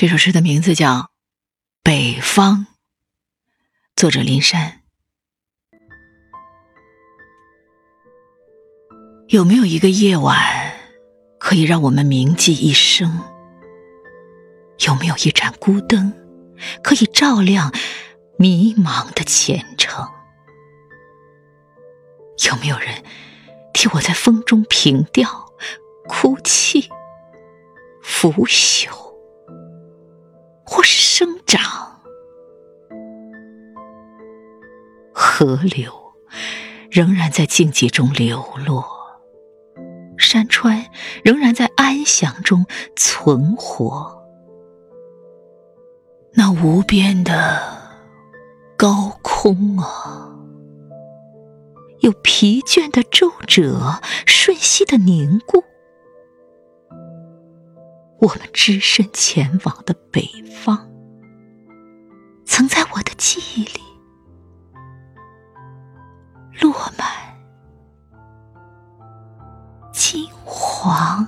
这首诗的名字叫《北方》，作者林珊。有没有一个夜晚可以让我们铭记一生？有没有一盏孤灯可以照亮迷茫的前程？有没有人替我在风中凭吊、哭泣、腐朽？生长，河流仍然在静寂中流落，山川仍然在安详中存活。那无边的高空啊，有疲倦的皱褶，瞬息的凝固。我们只身前往的北方，我的记忆里落满金黄。